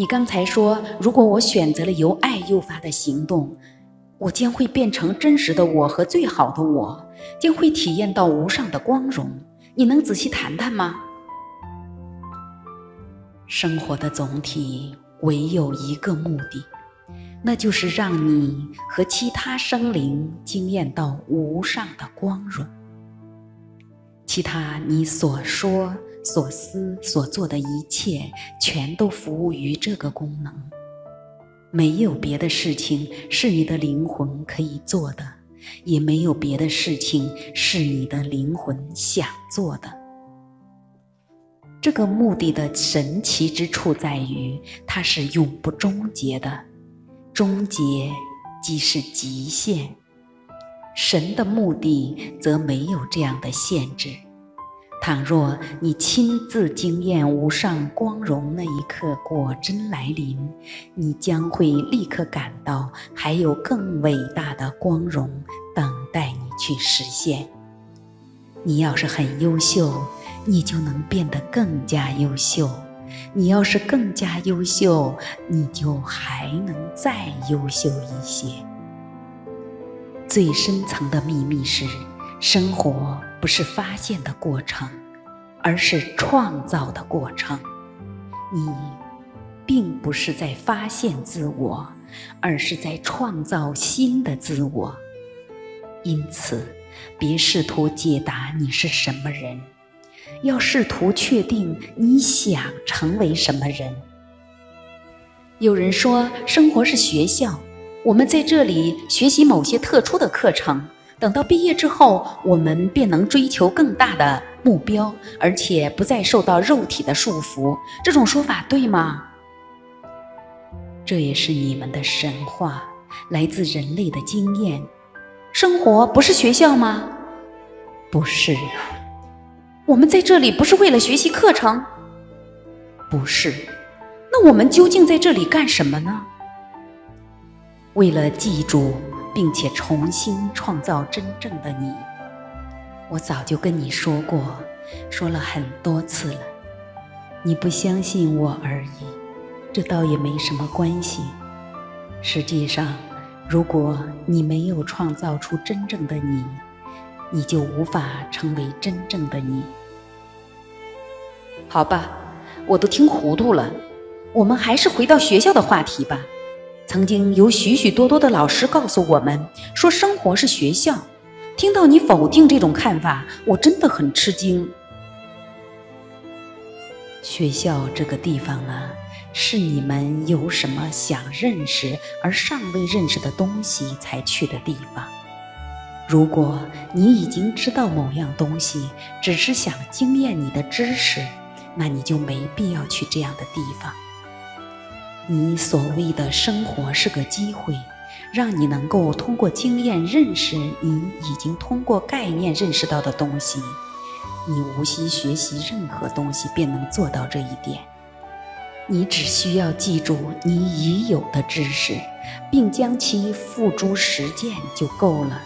你刚才说，如果我选择了由爱诱发的行动，我将会变成真实的我和最好的我，将会体验到无上的光荣。你能仔细谈谈吗？生活的总体唯有一个目的，那就是让你和其他生灵经验到无上的光荣。其他你所说、所思、所做的一切，全都服务于这个功能。没有别的事情是你的灵魂可以做的，也没有别的事情是你的灵魂想做的。这个目的的神奇之处在于，它是永不终结的，终结即是极限。神的目的则没有这样的限制。倘若你亲自经验无上光荣那一刻果真来临，你将会立刻感到还有更伟大的光荣等待你去实现。你要是很优秀。你就能变得更加优秀。你要是更加优秀，你就还能再优秀一些。最深层的秘密是，生活不是发现的过程，而是创造的过程。你并不是在发现自我，而是在创造新的自我。因此，别试图解答你是什么人。要试图确定你想成为什么人。有人说，生活是学校，我们在这里学习某些特殊的课程，等到毕业之后，我们便能追求更大的目标，而且不再受到肉体的束缚。这种说法对吗？这也是你们的神话，来自人类的经验。生活不是学校吗？不是。我们在这里不是为了学习课程，不是。那我们究竟在这里干什么呢？为了记住并且重新创造真正的你。我早就跟你说过，说了很多次了，你不相信我而已。这倒也没什么关系。实际上，如果你没有创造出真正的你，你就无法成为真正的你。好吧，我都听糊涂了。我们还是回到学校的话题吧。曾经有许许多多的老师告诉我们说，生活是学校。听到你否定这种看法，我真的很吃惊。学校这个地方呢，是你们有什么想认识而尚未认识的东西才去的地方。如果你已经知道某样东西，只是想经验你的知识。那你就没必要去这样的地方。你所谓的生活是个机会，让你能够通过经验认识你已经通过概念认识到的东西。你无需学习任何东西便能做到这一点。你只需要记住你已有的知识，并将其付诸实践就够了。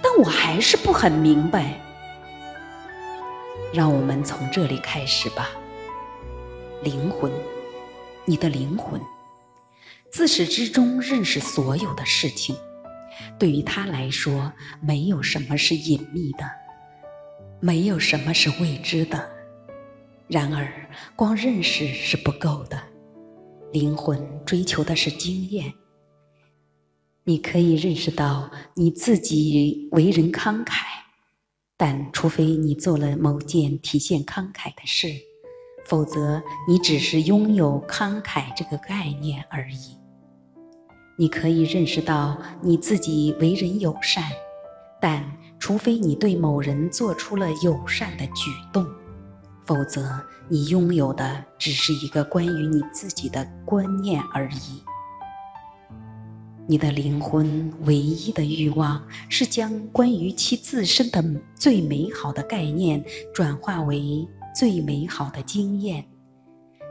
但我还是不很明白。让我们从这里开始吧。灵魂，你的灵魂，自始至终认识所有的事情。对于他来说，没有什么是隐秘的，没有什么是未知的。然而，光认识是不够的。灵魂追求的是经验。你可以认识到你自己为人慷慨。但除非你做了某件体现慷慨的事，否则你只是拥有慷慨这个概念而已。你可以认识到你自己为人友善，但除非你对某人做出了友善的举动，否则你拥有的只是一个关于你自己的观念而已。你的灵魂唯一的欲望是将关于其自身的最美好的概念转化为最美好的经验。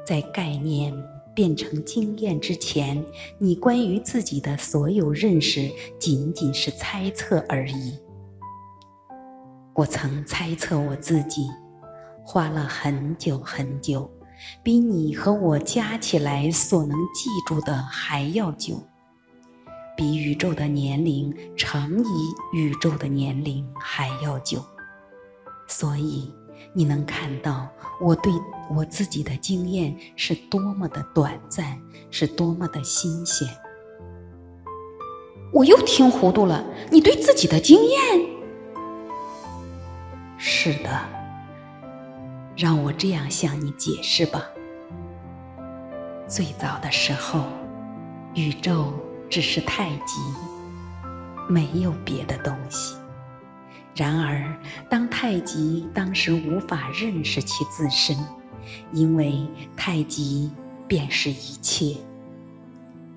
在概念变成经验之前，你关于自己的所有认识仅仅是猜测而已。我曾猜测我自己，花了很久很久，比你和我加起来所能记住的还要久，比宇宙的年龄乘以宇宙的年龄还要久。所以，你能看到我对我自己的经验是多么的短暂，是多么的新鲜。我又听糊涂了，你对自己的经验？是的。让我这样向你解释吧。最早的时候，宇宙只是太极，没有别的东西。然而，当太极当时无法认识其自身，因为太极便是一切，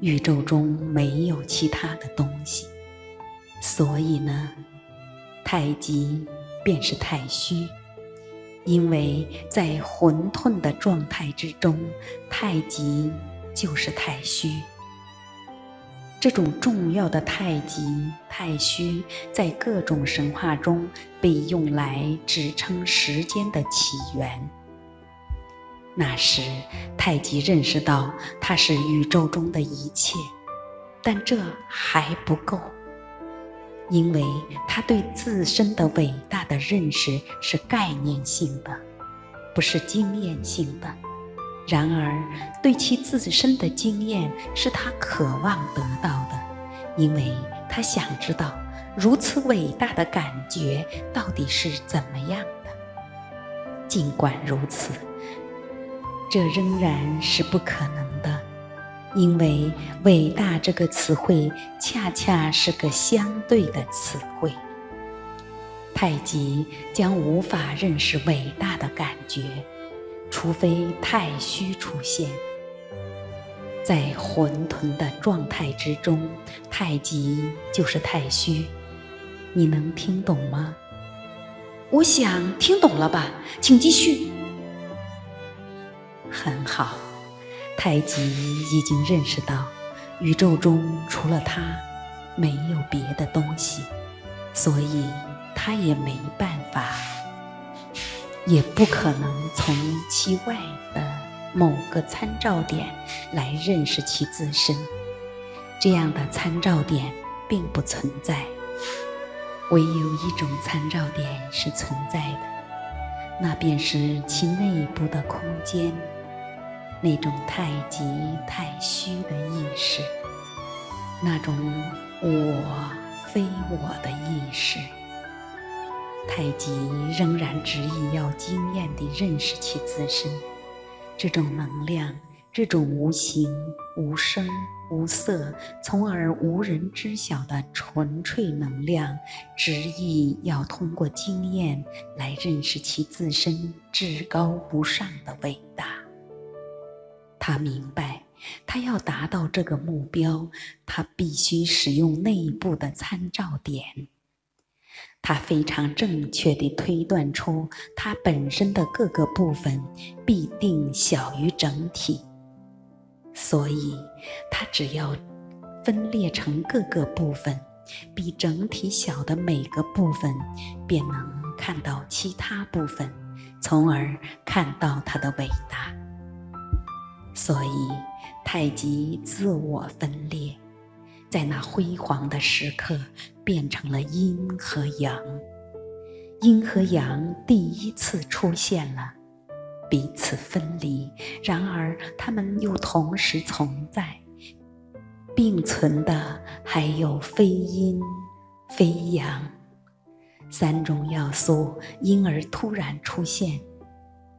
宇宙中没有其他的东西，所以呢，太极便是太虚。因为在混沌的状态之中，太极就是太虚。这种重要的太极、太虚，在各种神话中被用来指称时间的起源。那时，太极认识到它是宇宙中的一切，但这还不够。因为他对自身的伟大的认识是概念性的，不是经验性的；然而，对其自身的经验是他渴望得到的，因为他想知道如此伟大的感觉到底是怎么样的。尽管如此，这仍然是不可能的。因为“伟大”这个词汇恰恰是个相对的词汇，太极将无法认识伟大的感觉，除非太虚出现。在混沌的状态之中，太极就是太虚。你能听懂吗？我想听懂了吧，请继续。很好。太极已经认识到，宇宙中除了它，没有别的东西，所以它也没办法，也不可能从其外的某个参照点来认识其自身。这样的参照点并不存在，唯有一种参照点是存在的，那便是其内部的空间。那种太极太虚的意识，那种我非我的意识，太极仍然执意要惊艳地认识其自身。这种能量，这种无形、无声、无色，从而无人知晓的纯粹能量，执意要通过经验来认识其自身至高无上的伟大。他明白，他要达到这个目标，他必须使用内部的参照点。他非常正确地推断出，他本身的各个部分必定小于整体，所以他只要分裂成各个部分，比整体小的每个部分，便能看到其他部分，从而看到它的伟大。所以，太极自我分裂，在那辉煌的时刻变成了阴和阳。阴和阳第一次出现了，彼此分离，然而它们又同时存在，并存的还有非阴、非阳三种要素，因而突然出现。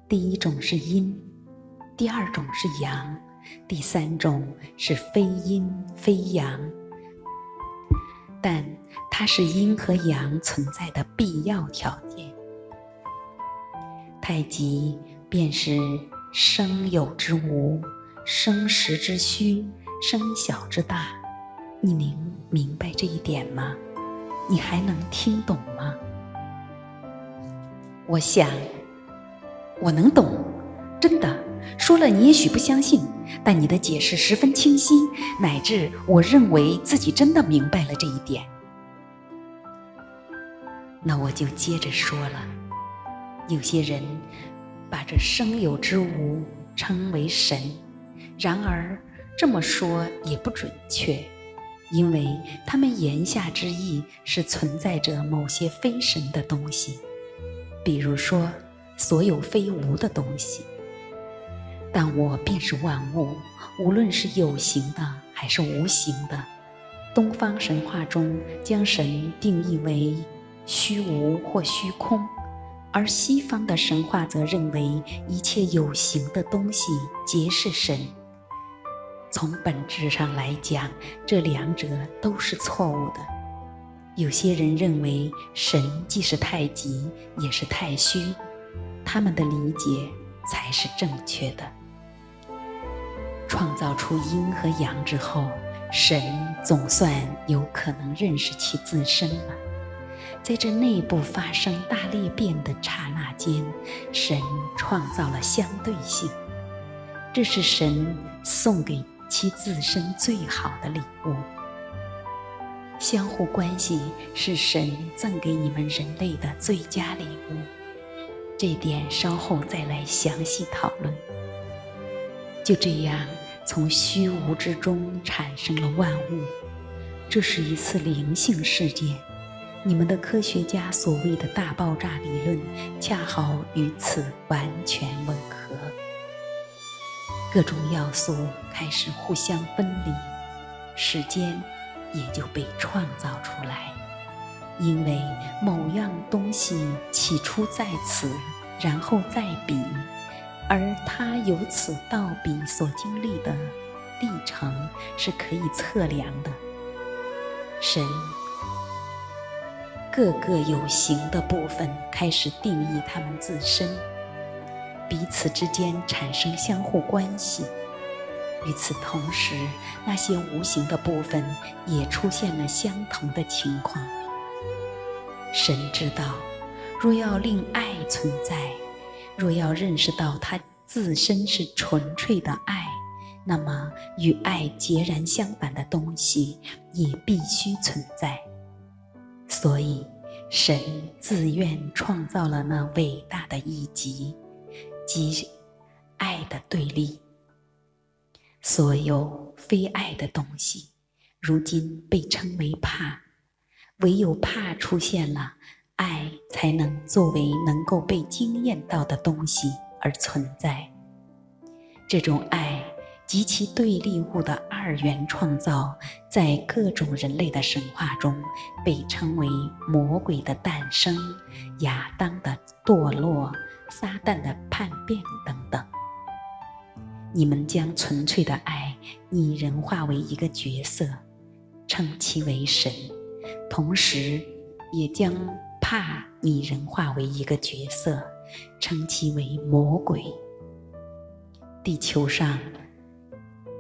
第一种是阴。第二种是阳，第三种是非阴非阳，但它是阴和阳存在的必要条件。太极便是生有之无，生实之虚，生小之大。你能明白这一点吗？你还能听懂吗？我想，我能懂，真的。说了，你也许不相信，但你的解释十分清晰，乃至我认为自己真的明白了这一点。那我就接着说了，有些人把这生有之无称为神。然而这么说也不准确，因为他们言下之意是存在着某些非神的东西，比如说所有非无的东西。但我便是万物，无论是有形的还是无形的。东方神话中将神定义为虚无或虚空，而西方的神话则认为一切有形的东西皆是神。从本质上来讲，这两者都是错误的。有些人认为神既是太极也是太虚，他们的理解才是正确的。创造出阴和阳之后，神总算有可能认识其自身了。在这内部发生大裂变的刹那间，神创造了相对性，这是神送给其自身最好的礼物。相互关系是神赠给你们人类的最佳礼物，这点稍后再来详细讨论。就这样，从虚无之中产生了万物。这是一次灵性事件。你们的科学家所谓的大爆炸理论，恰好与此完全吻合。各种要素开始互相分离，时间也就被创造出来。因为某样东西起初在此，然后在彼。而他由此到彼所经历的历程是可以测量的。神各个有形的部分开始定义他们自身，彼此之间产生相互关系。与此同时，那些无形的部分也出现了相同的情况。神知道，若要令爱存在。若要认识到它自身是纯粹的爱，那么与爱截然相反的东西也必须存在。所以，神自愿创造了那伟大的一极，即爱的对立。所有非爱的东西，如今被称为怕，唯有怕出现了。爱才能作为能够被惊艳到的东西而存在。这种爱及其对立物的二元创造，在各种人类的神话中被称为魔鬼的诞生、亚当的堕落、撒旦的叛变等等。你们将纯粹的爱拟人化为一个角色，称其为神，同时也将。怕拟人化为一个角色，称其为魔鬼。地球上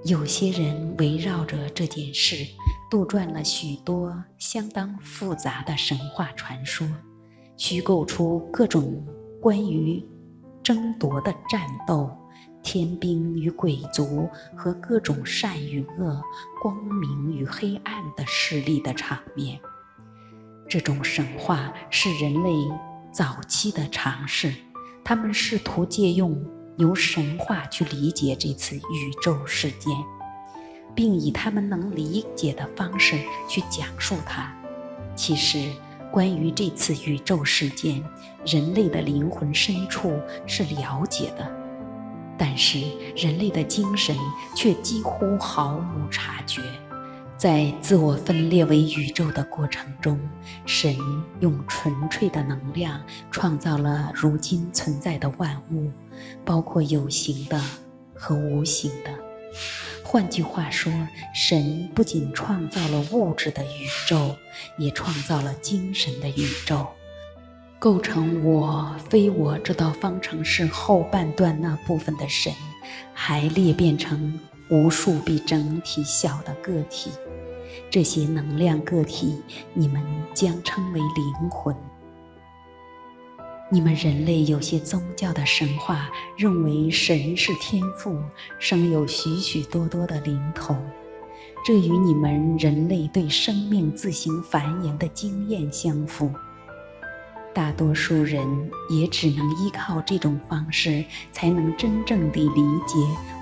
有些人围绕着这件事，杜撰了许多相当复杂的神话传说，虚构出各种关于争夺的战斗、天兵与鬼族和各种善与恶、光明与黑暗的势力的场面。这种神话是人类早期的尝试，他们试图借用由神话去理解这次宇宙事件，并以他们能理解的方式去讲述它。其实，关于这次宇宙事件，人类的灵魂深处是了解的，但是人类的精神却几乎毫无察觉。在自我分裂为宇宙的过程中，神用纯粹的能量创造了如今存在的万物，包括有形的和无形的。换句话说，神不仅创造了物质的宇宙，也创造了精神的宇宙。构成我非我这道方程式后半段那部分的神，还裂变成。无数比整体小的个体，这些能量个体，你们将称为灵魂。你们人类有些宗教的神话认为神是天赋，生有许许多多的灵童，这与你们人类对生命自行繁衍的经验相符。大多数人也只能依靠这种方式，才能真正地理解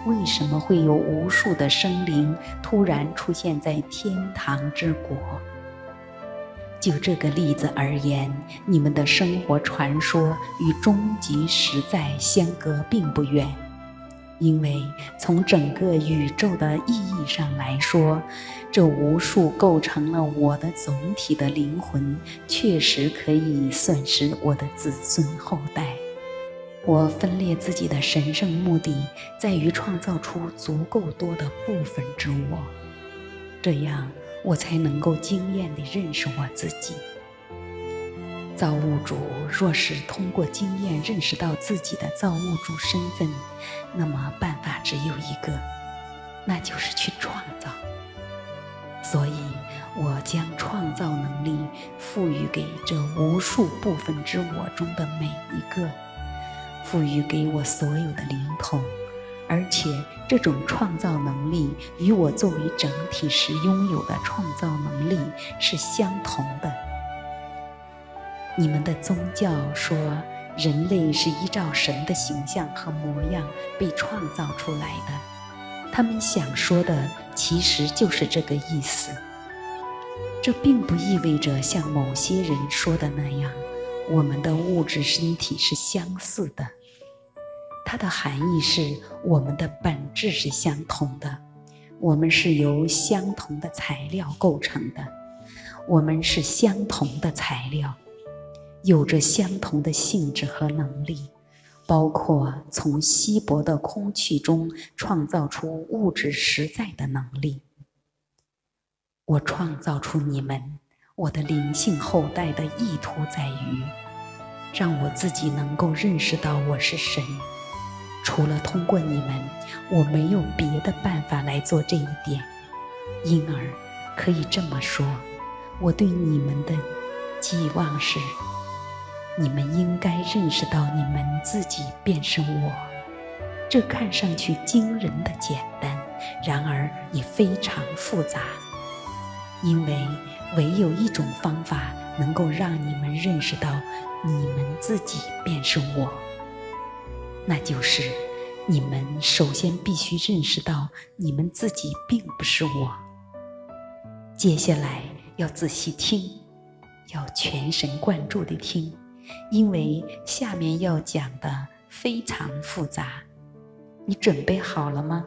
为什么会有无数的生灵突然出现在天堂之国。就这个例子而言，你们的生活传说与终极实在相隔并不远，因为从整个宇宙的意义上来说，这无数构成了我的总体的灵魂，确实可以算是我的子孙后代。我分裂自己的神圣目的，在于创造出足够多的部分之我，这样。我才能够惊艳地认识我自己。造物主若是通过经验认识到自己的造物主身份，那么办法只有一个，那就是去创造。所以，我将创造能力赋予给这无数部分之我中的每一个，赋予给我所有的灵童。而且，这种创造能力与我作为整体时拥有的创造能力是相同的。你们的宗教说，人类是依照神的形象和模样被创造出来的。他们想说的其实就是这个意思。这并不意味着像某些人说的那样，我们的物质身体是相似的。它的含义是，我们的本质是相同的，我们是由相同的材料构成的，我们是相同的材料，有着相同的性质和能力，包括从稀薄的空气中创造出物质实在的能力。我创造出你们，我的灵性后代的意图在于，让我自己能够认识到我是神。除了通过你们，我没有别的办法来做这一点。因而，可以这么说，我对你们的寄望是：你们应该认识到，你们自己便是我。这看上去惊人的简单，然而也非常复杂，因为唯有一种方法能够让你们认识到，你们自己便是我。那就是，你们首先必须认识到，你们自己并不是我。接下来要仔细听，要全神贯注地听，因为下面要讲的非常复杂。你准备好了吗？